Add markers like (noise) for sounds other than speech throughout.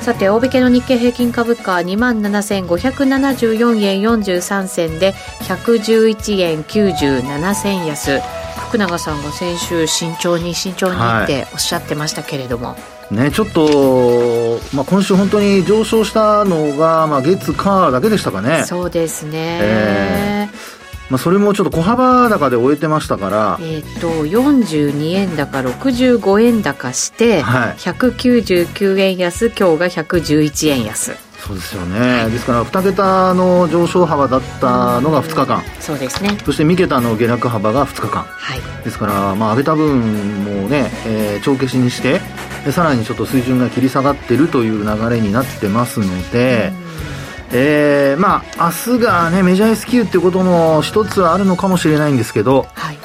さて大引けの日経平均株価2万7574円43銭で111円97銭安。福永さんが先週慎重に慎重にっておっしゃってましたけれども、はい、ね、ちょっと、まあ、今週本当に上昇したのが、まあ、月火だけでしたかね。そうですね、えーまあ、それもちょっと小幅高で終えてましたからえっ、ー、と42円高65円高して、はい、199円安今日が111円安。そうですよね、はい、ですから2桁の上昇幅だったのが2日間、そうですね。そして3桁の下落幅が2日間、はい、ですから、まあ、上げた分もね、えー、帳消しにしてさらにちょっと水準が切り下がってるという流れになってますので、うんえー、まあ、明日がね、メジャー S q っていうことも一つはあるのかもしれないんですけど、はい、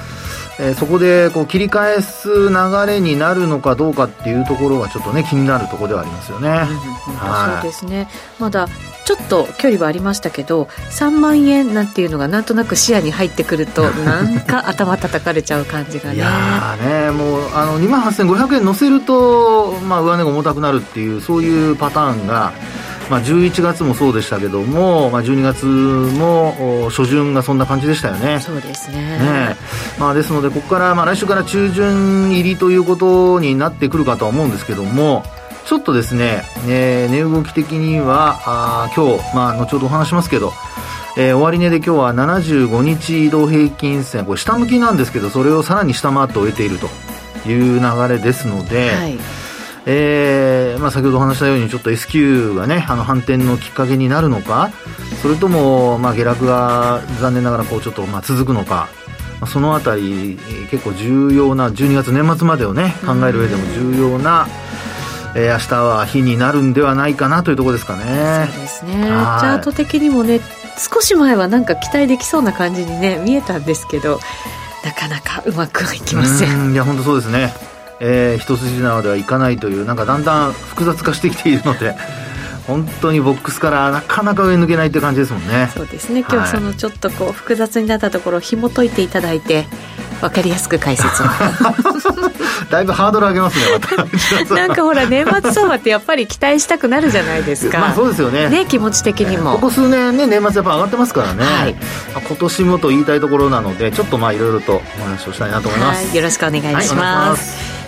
えー、そこでこう切り返す流れになるのかどうかっていうところがちょっとね、気になるところではありますよね。うんそうですね。まだちょっと距離はありましたけど3万円なんていうのがなんとなく視野に入ってくると (laughs) なんか頭叩かれちゃう感じがねいやねもうあの2万8500円乗せると、まあ、上値が重たくなるっていうそういうパターンがまあ、11月もそうでしたけども、まあ、12月も初旬がそんな感じでしたよね。そうですね。ねまあ、ですので、ここから、まあ、来週から中旬入りということになってくるかとは思うんですけども、ちょっとですね、えー、値動き的には、あ今日、まあ、後ほどお話しますけど、えー、終値で今日は75日移動平均線、これ下向きなんですけど、それをさらに下回って終えているという流れですので、はいえーまあ、先ほどお話したようにちょっと S q がねあの反転のきっかけになるのかそれとも、まあ、下落が残念ながらこうちょっと、まあ、続くのか、まあ、そのあたり結構重要な12月年末までをね考える上でも重要な、えー、明日は日になるんではないかなというところですかね。そうですね。チャート的にもね少し前はなんか期待できそうな感じにね見えたんですけどなかなかうまくはいきませんいや本当そうですねえー、一筋縄ではいかないというなんかだんだん複雑化してきているので (laughs) 本当にボックスからなかなか上抜けないって感じですもんね。そうですね。今日そのちょっとこう複雑になったところを紐解いていただいて分かりやすく解説を。(laughs) だいぶハードル上げますねまた。(laughs) なんかほら年末相場ってやっぱり期待したくなるじゃないですか。まあそうですよね。ね気持ち的にも、ここ数年ね年末やっぱ上がってますからね、はい、今年もと言いたいところなのでちょっとまあいろいろとお話をしたいなと思います、はい、よろしくお願いします、はい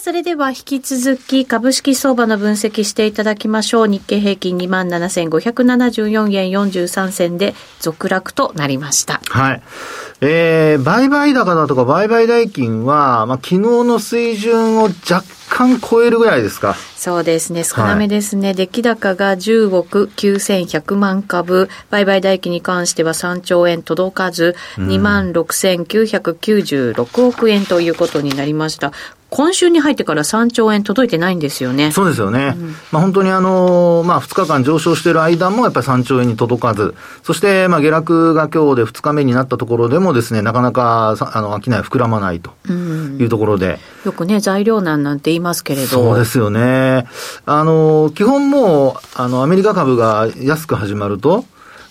それでは引き続き株式相場の分析していただきましょう。日経平均27,574円43銭で続落となりました。はい。えー、売買高だとか売買代金は、まあ、昨日の水準を若干超えるぐらいですか？そうですね。少なめですね。はい、出来高が10億9100万株。売買代金に関しては3兆円届かず、2万6996億円ということになりました。今週に入ってから3兆円届いてないんですよね。そうですよね。うん、まあ本当にあの、まあ2日間上昇している間もやっぱり3兆円に届かず、そしてまあ下落が今日で2日目になったところでもですね、なかなかあの商い膨らまないというところで、うん、よくね、材料難なんて言いますけれど。そうですよね。あの、基本もう、あの、アメリカ株が安く始まると、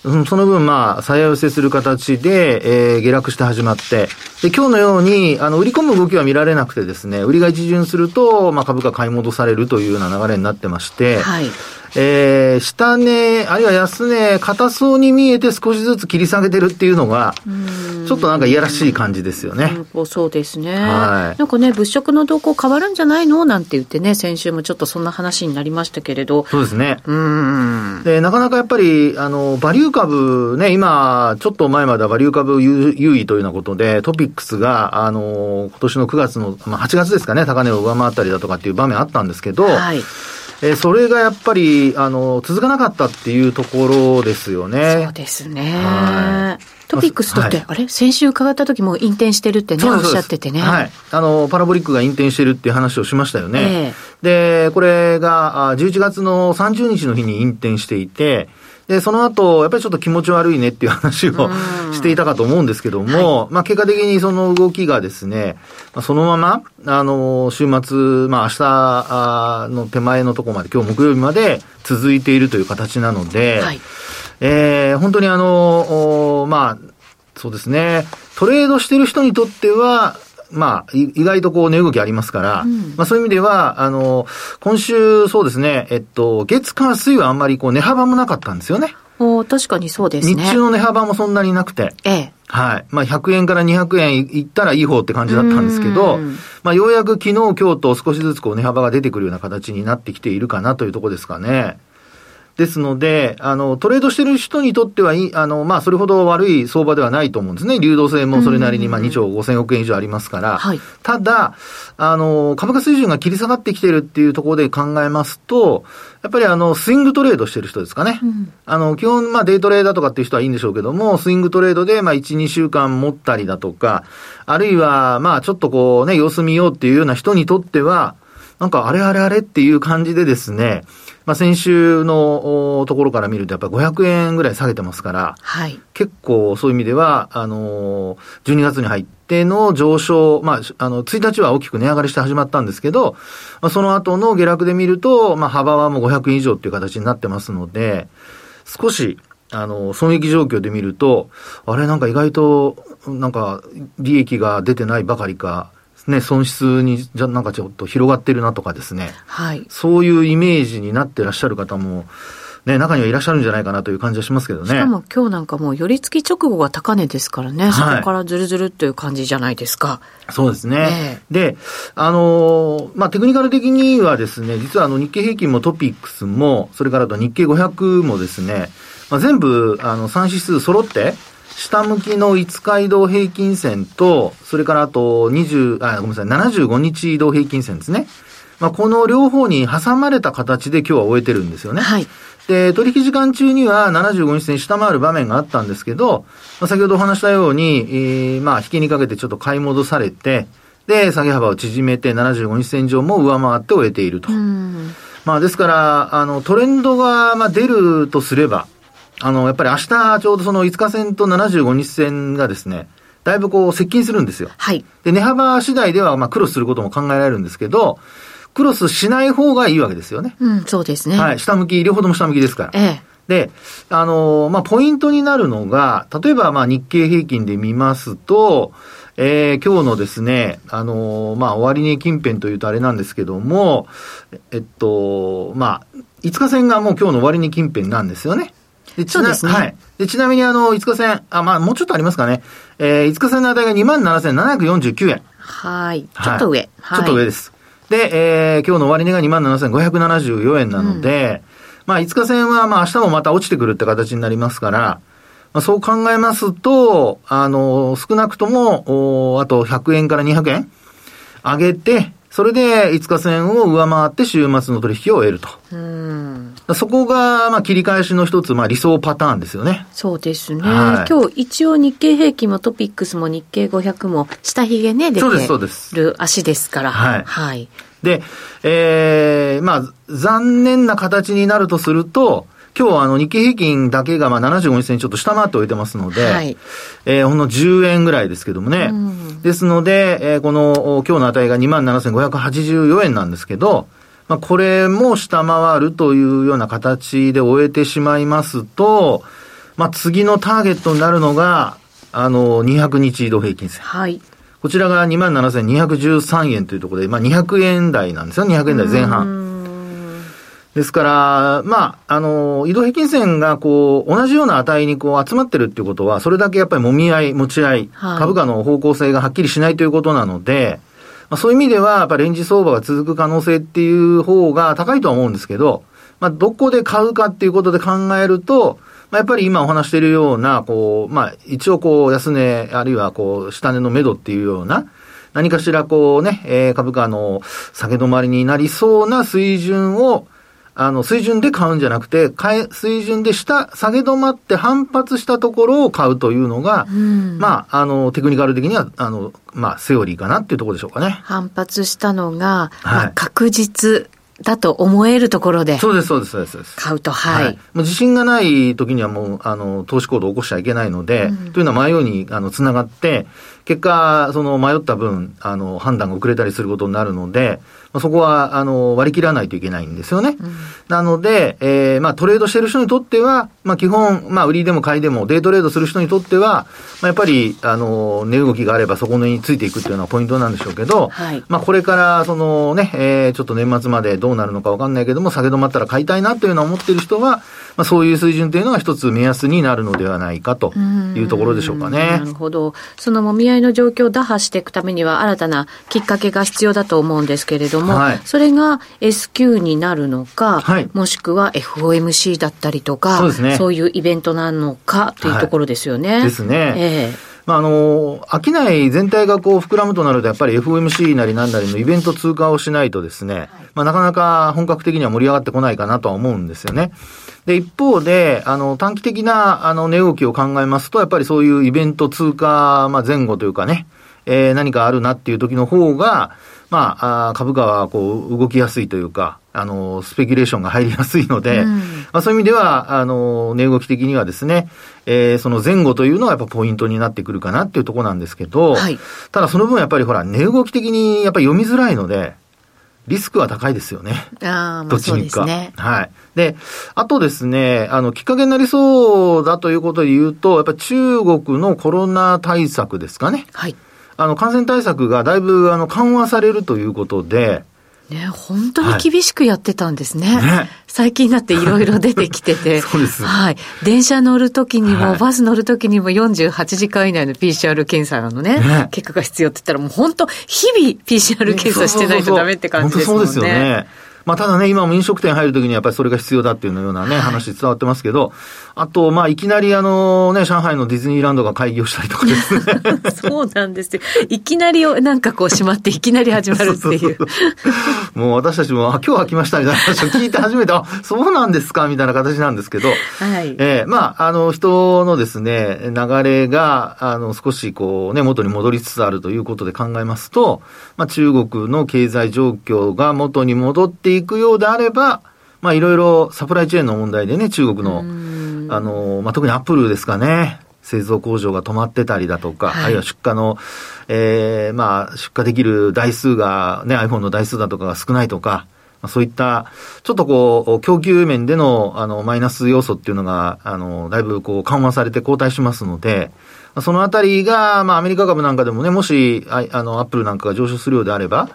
その分、まあ、さや寄せする形で、えー、下落して始まって、で、今日のように、あの、売り込む動きは見られなくてですね、売りが一巡すると、まあ、株価買い戻されるというような流れになってまして、はい。えー、下値、あるいは安値、硬そうに見えて少しずつ切り下げてるっていうのが、ちょっとなんかいやらしい感じですよね。そうですね。はい。なんかね、物色の動向変わるんじゃないの？なんて言ってね、先週もちょっとそんな話になりましたけれど。そうですね。うん。で、なかなかやっぱり、あの、バリュー株ね、今、ちょっと前まではバリュー株優位というようなことで、トピックスが、あの、今年の9月の、まあ、8月ですかね、高値を上回ったりだとかっていう場面あったんですけど、はい。えー、それがやっぱり、あの、続かなかったっていうところですよね。そうですね。トピックスだって、はい、あれ？先週伺った時も引転してるってね、おっしゃっててね。はい。あの、パラボリックが引転してるっていう話をしましたよね。えー、で、これが、11月の30日の日に引転していて、で、その後、やっぱりちょっと気持ち悪いねっていう話をしていたかと思うんですけども、はい、まあ結果的にその動きがですね、まあ、そのまま、あの、週末、まあ明日の手前のところまで、今日木曜日まで続いているという形なので、はい、えー、本当にあの、まあ、そうですね、トレードしてる人にとっては、まあ、意外とこう値動きありますから、うん、まあそういう意味では、あの、今週そうですね、えっと、月火水はあんまりこう値幅もなかったんですよね。お確かにそうですね。日中の値幅もそんなになくて。ええ。はい。まあ、100円から200円いったらいい方って感じだったんですけど、まあ、ようやく昨日、今日と少しずつこう値幅が出てくるような形になってきているかなというところですかね。ですので、あの、トレードしてる人にとってはあの、まあ、それほど悪い相場ではないと思うんですね。流動性もそれなりに、まあ、2兆5000億円以上ありますから。はい、ただ、あの、株価水準が切り下がってきてるっていうところで考えますと、やっぱりあの、スイングトレードしてる人ですかね。うん、あの、基本、まあ、デイトレーダーとかっていう人はいいんでしょうけども、スイングトレードで、まあ、1、2週間持ったりだとか、あるいは、まあ、ちょっとこうね、様子見ようっていうような人にとっては、なんかあれあれあれっていう感じでですね、まあ、先週のところから見ると、やっぱり500円ぐらい下げてますから、はい、結構そういう意味では、あのー、12月に入っての上昇、まあ、あの、1日は大きく値上がりして始まったんですけど、まあ、その後の下落で見ると、まあ、幅はもう500円以上っていう形になってますので、少し、あの、損益状況で見ると、あれなんか意外と、なんか、利益が出てないばかりか、ね、損失に、じゃ、なんかちょっと広がってるなとかですね。はい。そういうイメージになってらっしゃる方も、ね、中にはいらっしゃるんじゃないかなという感じはしますけどね。しかも今日なんかもう寄り付き直後が高値ですからね、はい、そこからずるずるっていう感じじゃないですか。そうですね。ねで、あのー、まあ、テクニカル的にはですね、実はあの日経平均もトピックスも、それからと日経500もですね、まあ、全部、あの、3指数揃って、下向きの5日移動平均線と、それからあと20、あ、ごめんなさい、75日移動平均線ですね。まあ、この両方に挟まれた形で今日は終えてるんですよね。はい。で、取引時間中には75日線下回る場面があったんですけど、まあ、先ほどお話したように、えー、まあ、引きにかけてちょっと買い戻されて、で、下げ幅を縮めて75日線上も上回って終えていると。まあ、ですから、あの、トレンドが、まあ、出るとすれば、あの、やっぱり明日ちょうどその5日線と75日線がですね、だいぶこう接近するんですよ。はい。で、値幅次第ではまあクロスすることも考えられるんですけど、クロスしない方がいいわけですよね。うん、そうですね。はい。下向き、両方とも下向きですから。ええ。で、あのまあ、ポイントになるのが、例えば、まあ、日経平均で見ますと、えー、今日のですね、あのまあ、終値近辺というとあれなんですけども、えっと、まあ、5日線がもう今日の終値近辺なんですよね。でそうですね。はい。で、ちなみにあの、5日線、あ、まあ、もうちょっとありますかね。えー、5日線の値が27,749円。はい。ちょっと上。はい、ちょっと上です。で、えー、今日の終値が27,574円なので、うん、まあ、5日線は、まあ、明日もまた落ちてくるって形になりますから、まあ、そう考えますと、あの、少なくとも、おあと100円から200円上げて、それで5日線を上回って週末の取引を得ると。そこが、まあ、切り返しの一つ、まあ、理想パターンですよね。そうですね。はい、今日、一応日経平均もトピックスも日経500も下髭ね、出てる足ですから。はい。はい。で、えー、まあ、残念な形になるとすると、今日はあの日経平均だけがまあ75日線ちょっと下回っておいてますので、はい、えー、ほんの10円ぐらいですけどもね。うん、ですので、えー、この今日の値が27,584円なんですけど、まあ、これも下回るというような形で終えてしまいますと、まあ、次のターゲットになるのが、あの、200日移動平均線。はい。こちらが27,213円というところで、まあ、200円台なんですよ。200円台前半。ですから、まあ、あの、移動平均線がこう、同じような値にこう集まってるっていうことは、それだけやっぱり揉み合い、持ち合い、はい、株価の方向性がはっきりしないということなので、まあ、そういう意味では、やっぱレンジ相場が続く可能性っていう方が高いとは思うんですけど、まあ、どこで買うかっていうことで考えると、まあ、やっぱり今お話しているような、こう、まあ、一応こう、安値、あるいはこう、下値の目処っていうような、何かしらこうね、えー、株価の下げ止まりになりそうな水準を、あの、水準で買うんじゃなくて、買え、水準で下、下げ止まって反発したところを買うというのが、まあ、あの、テクニカル的には、あの、まあ、セオリーかなっていうところでしょうかね。反発したのが、はい、まあ、確実だと思えるところで。そうです、そうです、そうです。買うと、はい。はい、もう自信がない時にはもう、あの、投資行動を起こしちゃいけないので、うん、というのは迷いに、あの、つながって、結果、その迷った分、あの、判断が遅れたりすることになるので、まあ、そこは、あの、割り切らないといけないんですよね。うん、なので、えー、まあ、トレードしてる人にとっては、まあ、基本、まあ、売りでも買いでも、デイトレードする人にとっては、まあ、やっぱり、あの、値動きがあればそこについていくっていうのはポイントなんでしょうけど、はい、まあ、これから、そのね、えー、ちょっと年末までどうなるのかわかんないけども、下げ止まったら買いたいなというのは思ってる人は、まあ、そういう水準というのが一つ目安になるのではないかというところでしょうかね。なるほど。そのもみ合いの状況を打破していくためには新たなきっかけが必要だと思うんですけれども、はい、それが S q になるのか、はい、もしくは FOMC だったりとか、そうですね。そういうイベントなのかというところですよね。はい、ですね。ええーまあ、あの、商い全体がこう膨らむとなると、やっぱり FOMC なりなんなりのイベント通過をしないとですね、まあ、なかなか本格的には盛り上がってこないかなとは思うんですよね。で、一方で、あの、短期的な、あの、値動きを考えますと、やっぱりそういうイベント通過、まあ、前後というかね、えー、何かあるなっていう時の方が、まあ、あ株価はこう動きやすいというか、あの、スペキュレーションが入りやすいので、うん、まあそういう意味では、あの、値動き的にはですね、えー、その前後というのはやっぱポイントになってくるかなっていうところなんですけど、はい、ただその分やっぱりほら、値動き的にやっぱり読みづらいので、リスクは高いですよね。ああ、まあそうですね。はい。で、あとですね、あの、きっかけになりそうだということで言うと、やっぱ中国のコロナ対策ですかね。はい。あの、感染対策がだいぶ、あの、緩和されるということで、ね、本当に厳しくやってたんですね。はいね最近になっていろいろ出てきてて。(laughs) そうです。はい。電車乗るときにも、はい、バス乗るときにも48時間以内の PCR 検査のね、ね結果が必要って言ったらもう本当、日々 PCR 検査してないとダメって感じですもんね。そうですよね。まあ、ただね、今も飲食店入るときにやっぱりそれが必要だっていうようなね、はい、話伝わってますけど、あと、まあ、いきなりあのね、上海のディズニーランドが会議をしたりとかですね。(laughs) そうなんですよ。いきなりなんかこう閉まっていきなり始まるっていう。もう私たちも、あ、今日は来ましたみたいな話を聞いて初めて、あ、そうなんですかみたいな形なんですけど、はい。えー、まあ、あの、人のですね、流れが、あの、少しこうね、元に戻りつつあるということで考えますと、まあ、中国の経済状況が元に戻っていくようであれば、まあいろいろサプライチェーンの問題でね、中国の、あの、まあ特にアップルですかね、製造工場が止まってたりだとか、はい、あるいは出荷の、ええー、まあ出荷できる台数がね、iPhone の台数だとかが少ないとか、まあ、そういった、ちょっとこう、供給面での、あの、マイナス要素っていうのが、あの、だいぶこう、緩和されて後退しますので、そのあたりが、まあ、アメリカ株なんかでもね、もし、ああの、アップルなんかが上昇するようであれば、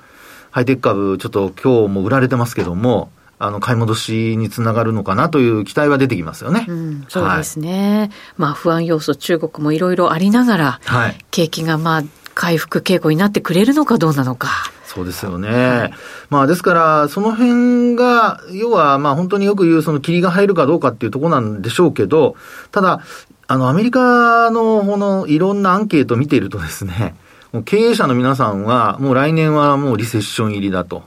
ハイテク株、ちょっと今日も売られてますけども、あの、買い戻しにつながるのかなという期待は出てきますよね。うん、そうですね。はい、まあ、不安要素、中国もいろいろありながら、はい、景気がまあ、回復傾向になってくれるのかどうなのか。そうですよね。はい、まあですから、その辺が、要はまあ本当によく言うその霧が入るかどうかっていうところなんでしょうけど、ただ、あのアメリカのこのいろんなアンケートを見ているとですね、もう経営者の皆さんはもう来年はもうリセッション入りだと。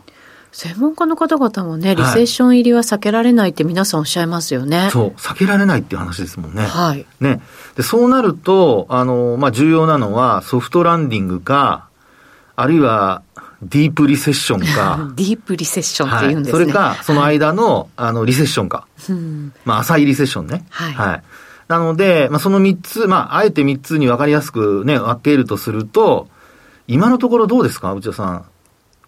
専門家の方々もね、リセッション入りは避けられないって皆さんおっしゃいますよね。はい、そう、避けられないっていう話ですもんね。はい。ね。で、そうなると、あの、まあ、重要なのはソフトランディングか、あるいは、ディープリセッションか。(laughs) ディープリセッションって言うんですね。はい、それか、その間の、あの、リセッションか。まあ、浅いリセッションね。はい。はい。なので、まあ、その3つ、まあ、あえて3つに分かりやすくね、分けるとすると、今のところどうですか？内田さん。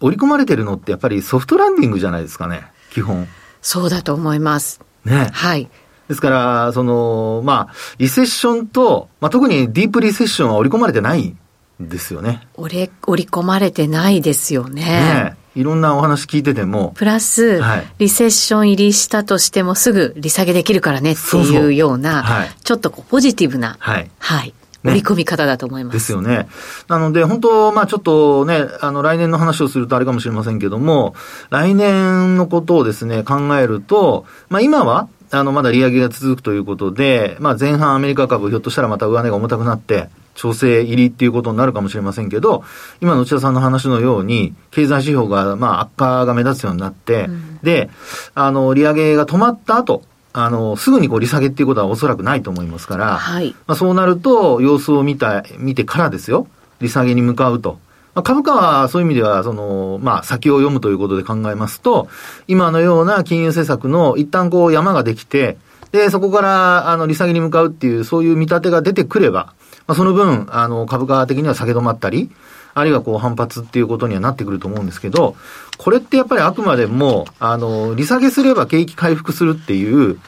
織り込まれてるのってやっぱりソフトランディングじゃないですかね、基本。そうだと思います。ね。はい。ですから、その、まあ、リセッションと、まあ、特にディープリセッションは織り込まれてないんですよね。織り織り込まれてないですよね。ねいろんなお話聞いてても。プラス、はい、リセッション入りしたとしてもすぐ利下げできるからねっていうような、そうそうはい、ちょっとこうポジティブな、はい、はい、織り込み方だと思います。ですよね。なので、本当、まあちょっとね、あの、来年の話をするとあれかもしれませんけども、来年のことをですね、考えると、まあ今は、あの、まだ利上げが続くということで、まあ前半アメリカ株ひょっとしたらまた上値が重たくなって、調整入りっていうことになるかもしれませんけど、今の内田さんの話のように、経済指標が、まあ、悪化が目立つようになって、うん、で、あの、利上げが止まった後、あの、すぐにこう利下げっていうことはおそらくないと思いますから、はい、まあ、そうなると、様子を見た、見てからですよ、利下げに向かうと。まあ、株価はそういう意味では、その、まあ、先を読むということで考えますと、今のような金融政策の一旦こう山ができて、で、そこから、あの、利下げに向かうっていう、そういう見立てが出てくれば、まあ、その分、あの、株価的には下げ止まったり、あるいはこう反発っていうことにはなってくると思うんですけど、これってやっぱりあくまでも、あの、利下げすれば景気回復するっていう、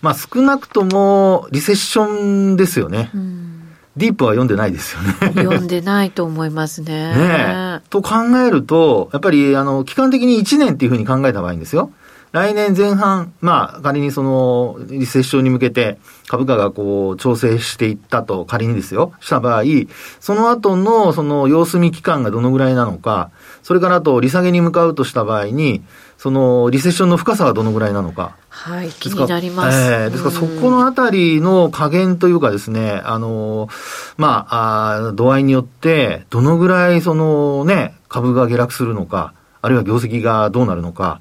まあ少なくともリセッションですよね。ディープは読んでないですよね読んでないと思いますね。(laughs) ねと考えると、やっぱり、あの、期間的に1年っていうふうに考えた場合ですよ。来年前半、まあ、仮にその、リセッションに向けて、株価がこう、調整していったと、仮にですよ、した場合、その後の、その、様子見期間がどのぐらいなのか、それからあと、利下げに向かうとした場合に、その、リセッションの深さはどのぐらいなのか。はい、気になります。えー、ですから、そこのあたりの加減というかですね、あの、まあ、あ度合いによって、どのぐらい、そのね、株が下落するのか、あるいは業績がどうなるのか、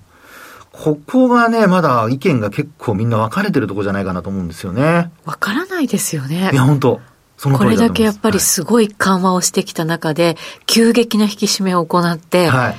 ここがね、まだ意見が結構みんな分かれてるとこじゃないかなと思うんですよね。分からないですよね。いや、本当そのこれだけやっぱりすごい緩和をしてきた中で、はい、急激な引き締めを行って、はい、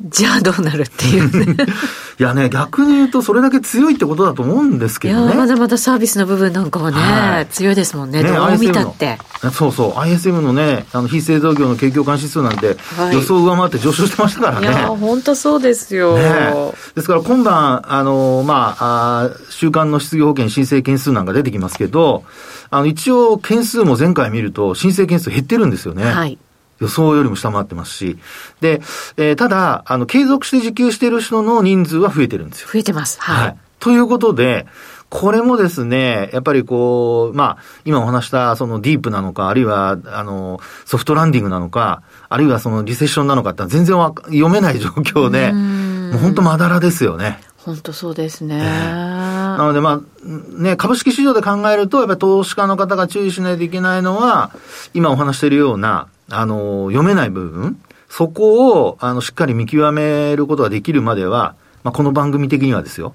じゃあどうなるっていうね。(laughs) いやね、逆に言うとそれだけ強いってことだと思うんですけどね。いや、まだまだサービスの部分なんかはね、はい、強いですもんね。ねどう見たって。そうそう。ISM のね、あの、非製造業の景況感指数なんて、予想を上回って上昇してましたからね。いや、本当そうですよ。ね、ですから今晩、あの、まあ、あ週間の失業保険申請件数なんか出てきますけど、あの、一応件数も前回見ると申請件数減ってるんですよね。はい。予想よりも下回ってますし、で、えー、ただ、あの、継続して受給している人の人数は増えてるんですよ。増えてます。はい。はい、ということで、これもですね、やっぱりこう、まあ、今お話したそのディープなのか、あるいは、あの、ソフトランディングなのか、あるいはそのリセッションなのかって全然読めない状況で、もう本当まだらですよね。本当そうですね。えー、なのでまあ、ね、株式市場で考えると、やっぱり投資家の方が注意しないといけないのは、今お話しているような、あの、読めない部分、そこを、あの、しっかり見極めることができるまでは、まあ、この番組的にはですよ。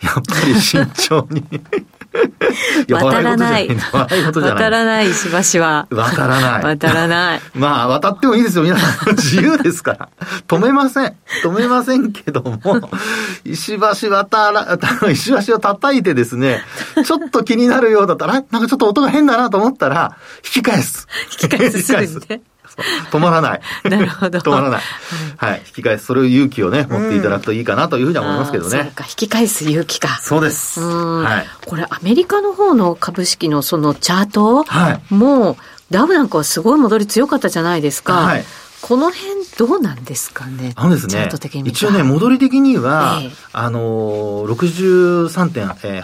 やっぱり慎重に。渡らない。渡らない、石橋は。渡らない。渡らない。(laughs) まあ、渡ってもいいですよ。皆さん、自由ですから。止めません。止めませんけども、石橋渡ら、石橋を叩いてですね、ちょっと気になるようだったら、なんかちょっと音が変だなと思ったら、引き返す。引き返す。引き返す。止まらない。(laughs) なるほど。止まらない。はい。引き返す、それを勇気をね、持っていただくといいかなというふうには思いますけどね。そうか、引き返す勇気か。そうです。はい。これ、アメリカの方の株式のそのチャートはい。もう、ダウなんかはすごい戻り強かったじゃないですか。はい。この辺どうなんですかね？あのですね、一応ね、戻り的には、えー、あのー、63.8、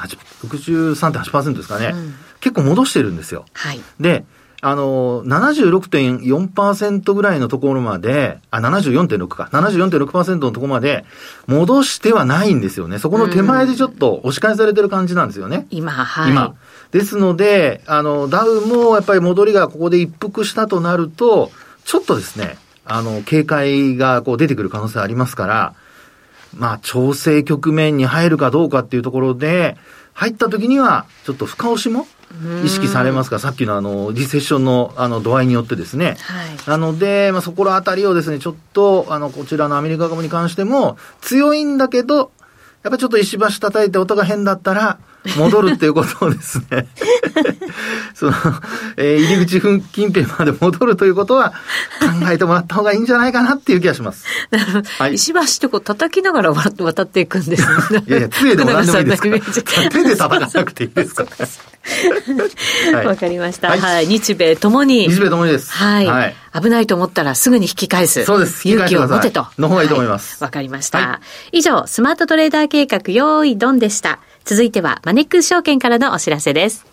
63.8%ですかね、うん、結構戻してるんですよ。はい。で、あの、76.4%ぐらいのところまで、あ、74.6か、74.6%のところまで戻してはないんですよね。そこの手前でちょっと押し返されてる感じなんですよね。今、はい。今。ですので、あの、ダウもやっぱり戻りがここで一服したとなると、ちょっとですね、あの、警戒がこう出てくる可能性ありますから、まあ、調整局面に入るかどうかっていうところで、入った時には、ちょっと深押しも意識されますか、さっきのあの、リセッションのあの度合いによってですね。はい、なので、まあ、そこらあたりをですね、ちょっと、あの、こちらのアメリカ株に関しても、強いんだけど、やっぱちょっと石橋叩いて音が変だったら、戻るっていうことをですね (laughs) その、えー、入り口近辺まで戻るということは考えてもらった方がいいんじゃないかなっていう気がします。はい、石橋ってこう叩きながら渡っていくんですね。いやいや、杖でも何でもいいですか (laughs) 手で叩かなくていいですかわ、(laughs) はい、かりました。はい、はい、日米ともに。日米ともにです。はい。はい、危ないと思ったらすぐに引き返す。そうです。勇気を持てと。の方がいいと思います。わ、かりました。以上、スマートトレーダー計画、用意ドンでした。続いてはマネックス証券からのお知らせです。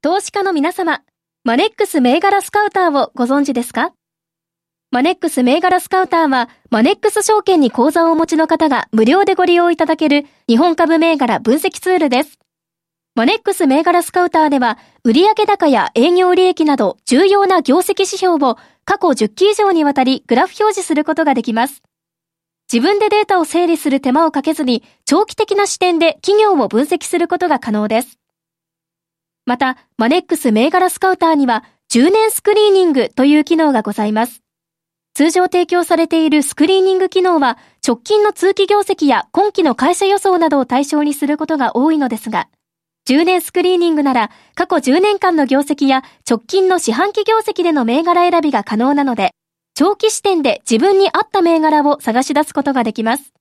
投資家の皆様、マネックス銘柄スカウターをご存知ですか？マネックス銘柄スカウターは、マネックス証券に口座をお持ちの方が無料でご利用いただける日本株銘柄分析ツールです。マネックス銘柄スカウターでは、売上高や営業利益など重要な業績指標を過去10期以上にわたりグラフ表示することができます。自分でデータを整理する手間をかけずに、長期的な視点で企業を分析することが可能です。また、マネックス銘柄スカウターには、10年スクリーニングという機能がございます。通常提供されているスクリーニング機能は、直近の通期業績や今期の会社予想などを対象にすることが多いのですが、10年スクリーニングなら、過去10年間の業績や直近の四半期業績での銘柄選びが可能なので、長期視点で自分に合った銘柄を探し出すことができます。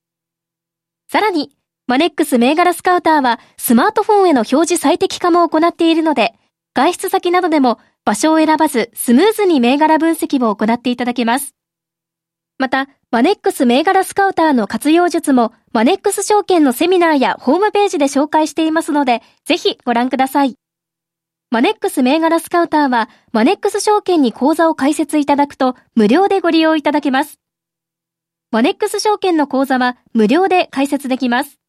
さらに、マネックス銘柄スカウターはスマートフォンへの表示最適化も行っているので、外出先などでも場所を選ばずスムーズに銘柄分析を行っていただけます。また、マネックス銘柄スカウターの活用術もマネックス証券のセミナーやホームページで紹介していますので、ぜひご覧ください。マネックス銘柄スカウターは、マネックス証券に口座を開設いただくと、無料でご利用いただけます。マネックス証券の口座は、無料で開設できます。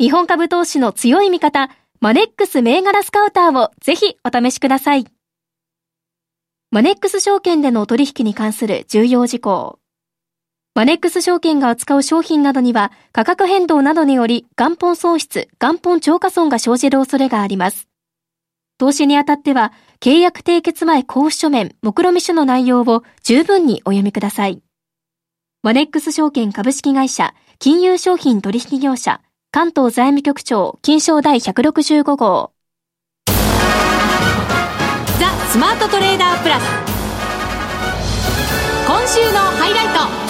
日本株投資の強い味方、マネックス銘柄スカウターをぜひお試しください。マネックス証券での取引に関する重要事項。マネックス証券が扱う商品などには価格変動などにより元本損失、元本超過損が生じる恐れがあります。投資にあたっては、契約締結前交付書面、目論見書の内容を十分にお読みください。マネックス証券株式会社、金融商品取引業者、関東財務局長、金賞第165号。ザ・スマートトレーダープラス。今週のハイライト。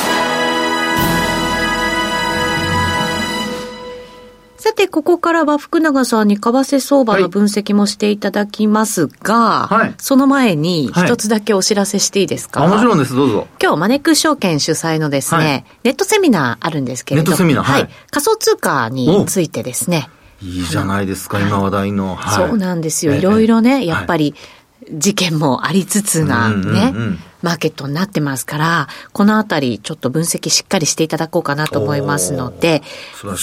さて、ここからは福永さんに為替相場の分析もしていただきますが、はい、その前に一つだけお知らせしていいですか、はい、もちろんです、どうぞ。今日、マネックス証券主催のですね、はい、ネットセミナーあるんですけれどネットセミナー、はい、仮想通貨についてですね。いいじゃないですか、今話題の。そうなんですよ。いろいろね、やっぱり、事件もありつつがね、うんうんうんマーケットになってますから、このあたりちょっと分析しっかりしていただこうかなと思いますので、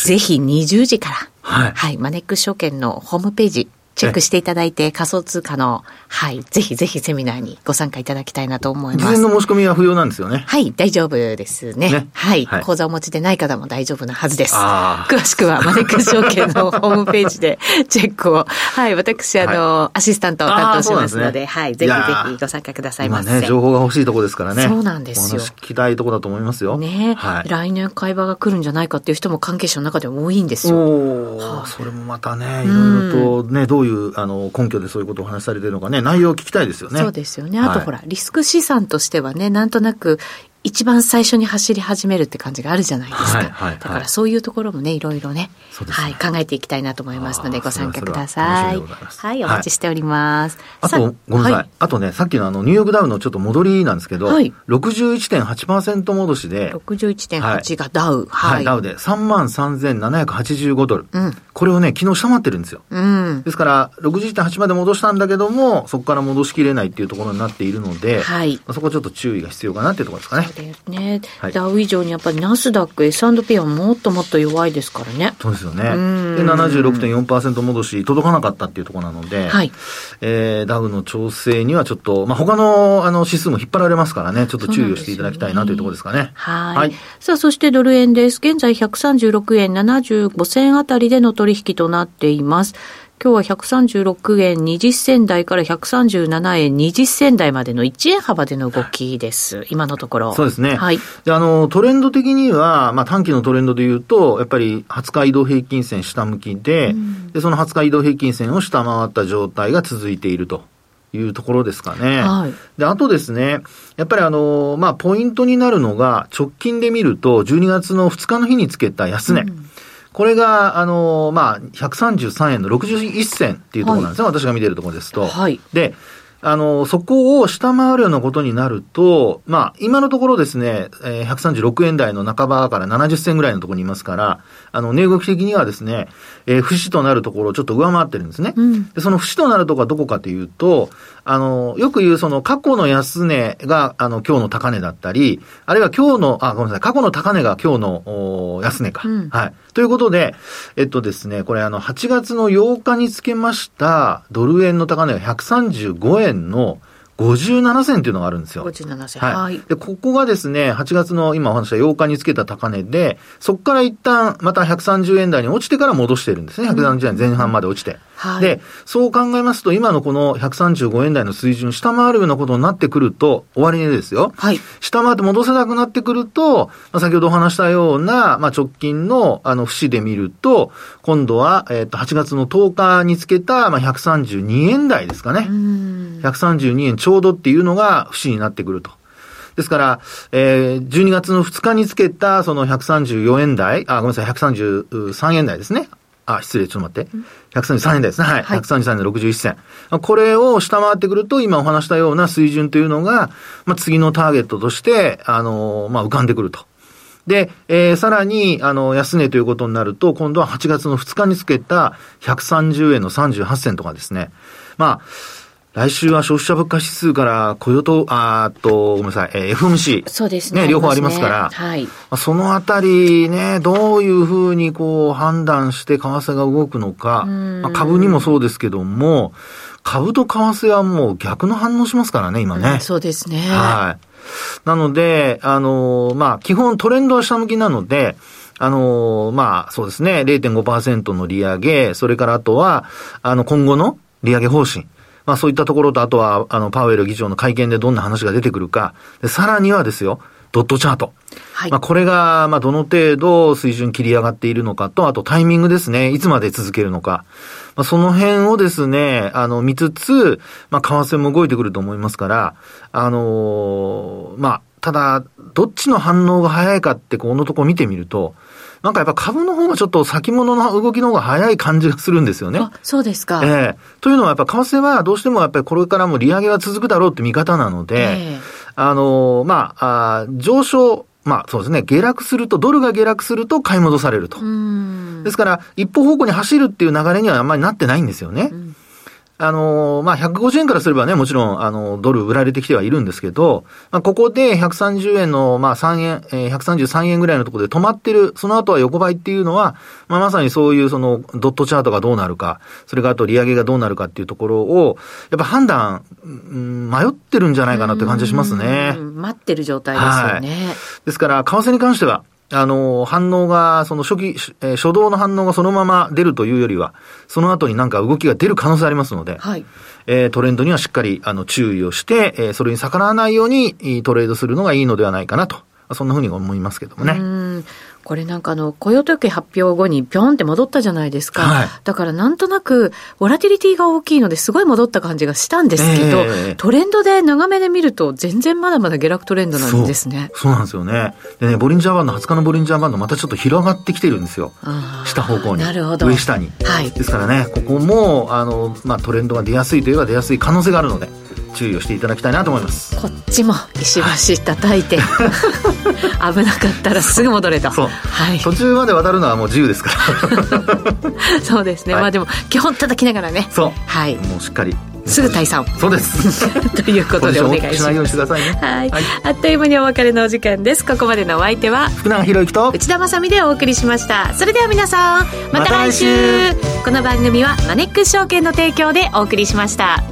ぜひ20時から、はい、はい、マネックス証券のホームページ、チェックしていただいて、仮想通貨の、はい、ぜひぜひセミナーにご参加いただきたいなと思います。事前の申し込みは不要なんですよね。はい、大丈夫ですね。ねはい、はい、口座をお持ちでない方も大丈夫なはずです。詳しくはマネックス証券のホームページで (laughs) チェックを、はい、私、あの、はい、アシスタントを担当しますので、でね、はい、ぜひぜひご参加くださいませ。今ね、情報が欲しいところですからね。そうなんですよ。お話聞きたいところだと思いますよ。ね、はい、来年会話が来るんじゃないかっていう人も関係者の中でも多いんですよ。おはあ、それもまたね、いろいろとね、どういう、あの、根拠でそういうことをお話しされてるのかね、内容を聞きたいですよね。そうですよね。あとほら、はい、リスク資産としてはね、なんとなく一番最初に走り始めるって感じがあるじゃないですか。はいはいはい、だからそういうところもね、いろいろね、ねはい、考えていきたいなと思いますので、ご参加ください。はい、お待ちしております。あと、ごめんなさい。はい、あとね、さっきのあの、ニューヨークダウのちょっと戻りなんですけど、はい、61.8%戻しで、61.8がダウ。はい、ダウで33,785ドル、うん。これをね、昨日下回ってるんですよ。うん、ですから、61.8まで戻したんだけども、そこから戻しきれないっていうところになっているので、はい、そこはちょっと注意が必要かなっていうところですかね。ですね。はい、ダウ以上にやっぱりナスダック、S&P はもっともっと弱いですからね。そうですよね。で、76.4%戻し、届かなかったっていうところなので、はい、えー、ダウの調整にはちょっと、まあ、他のあの指数も引っ張られますからね、ちょっと注意をしていただきたいなというところですかね。はいはい。さあ、そしてドル円です。現在136円75銭あたりでの取引となっています。今日は136円20銭台から137円20銭台までの1円幅での動きです。今のところ。そうですね。はい。で、あの、トレンド的には、まあ短期のトレンドで言うと、やっぱり20日移動平均線下向きで、うん、で、その20日移動平均線を下回った状態が続いていると。いうところですかね。はい。で、あとですね、やっぱりあの、まあ、ポイントになるのが、直近で見ると、12月の2日の日につけた安値。うんこれが、あの、まあ、133円の61銭っていうところなんですね、はい、私が見てるところですと。はい。で、あの、そこを下回るようなことになると、まあ、今のところですね、えー、136円台の半ばから70銭ぐらいのところにいますから、あの、値動き的にはですね、えー、不死となるところをちょっと上回ってるんですね。うん、でその不死となるところはどこかというと、あの、よく言うその過去の安値が、あの、今日の高値だったり、あるいは今日の、あ、ごめんなさい、過去の高値が今日のお安値か、うん。はい。ということで、えっとですね、これあの、8月の8日につけましたドル円の高値が135円の57銭というのがあるんですよ。57銭。はい。で、ここがですね、8月の今お話した8日につけた高値で、そこから一旦また130円台に落ちてから戻してるんですね。130円前半まで落ちて。はい、で、そう考えますと、今のこの135円台の水準下回るようなことになってくると、終値ですよ。はい。下回って戻せなくなってくると、まあ、先ほどお話したような、まあ、直近の、あの、節で見ると、今度は、えっ、と、8月の10日につけた、まあ、132円台ですかね。132円ちょうどっていうのが節になってくると。ですから、えー、12月の2日につけた、その134円台、あ、ごめんなさい、133円台ですね。あ、失礼、ちょっと待って。133円ですね。はい。はい、133円61銭。これを下回ってくると、今お話したような水準というのが、まあ、次のターゲットとして、あのー、まあ、浮かんでくると。で、えー、さらに、あの、安値ということになると、今度は8月の2日につけた130円の38銭とかですね。まあ、来週は消費者物価指数から雇用と、あと、ごめんなさい、えー、FMC。そうですね。ね、両方ありますから。はい。そのあたりね、どういうふうにこう判断して為替が動くのか、まあ、株にもそうですけども、株と為替はもう逆の反応しますからね、今ね。うん、そうですね。はい。なので、あのまあ、基本トレンドは下向きなので、あのまあ、そうですね、0.5%の利上げ、それからあとは、あの、今後の利上げ方針。まあそういったところと、あとは、あの、パウエル議長の会見でどんな話が出てくるか。でさらにはですよ、ドットチャート。はい。まあこれが、まあどの程度水準切り上がっているのかと、あとタイミングですね。いつまで続けるのか。まあその辺をですね、あの、見つつ、まあ為替も動いてくると思いますから、あのー、まあ、ただ、どっちの反応が早いかって、このとこ見てみると、なんかやっぱ株の方がちょっと先物の動きの方が早い感じがするんですよね。そうですか。ええー、というのはやっぱ為替はどうしてもやっぱりこれからも利上げは続くだろうって見方なので、えー、あの、まあ、あ上昇、まあそうですね、下落すると、ドルが下落すると買い戻されると。ですから、一方方向に走るっていう流れにはあんまりなってないんですよね。うんあの、まあ、150円からすればね、もちろん、あの、ドル売られてきてはいるんですけど、まあ、ここで130円の、まあ、3円、えー、133円ぐらいのところで止まってる、その後は横ばいっていうのは、まあ、まさにそういうその、ドットチャートがどうなるか、それからあと利上げがどうなるかっていうところを、やっぱ判断、うん、迷ってるんじゃないかなって感じがしますね。待ってる状態ですよね。はい、ですから、為替に関しては、あの、反応が、その初期、えー、初動の反応がそのまま出るというよりは、その後になんか動きが出る可能性ありますので、はい。えー、トレンドにはしっかり、あの、注意をして、えー、それに逆らわないようにトレードするのがいいのではないかなと。そんなふうに思いますけどもね。これなんかあの、雇用統計発表後にぴょんって戻ったじゃないですか。はい、だからなんとなく、ボラティリティが大きいのですごい戻った感じがしたんですけど、えー、トレンドで長めで見ると全然まだまだ下落トレンドなんですね。そうなんですよね。でね、ボリンジャーバンド、20日のボリンジャーバンドまたちょっと広がってきてるんですよ。下方向に。なるほど。上下に。はい。ですからね、ここも、あの、まあトレンドが出やすいといえば出やすい可能性があるので。注意をしていただきたいなと思います。こっちも石橋叩いて。(laughs) 危なかったらすぐ戻れと。そう、はい、途中まで渡るのはもう自由ですから。(laughs) そうですね、はい、まあでも基本叩きながらね。そう。はい。もうしっかり。すぐ退散。そうです。(laughs) ということでお願いします。ないようにしてくださいね。はい、はい、あっという間にお別れのお時間です。ここまでのお相手は福永博之と内田まさでお送りしました。それでは皆さんまた来週。ま、この番組はマネックス証券の提供でお送りしました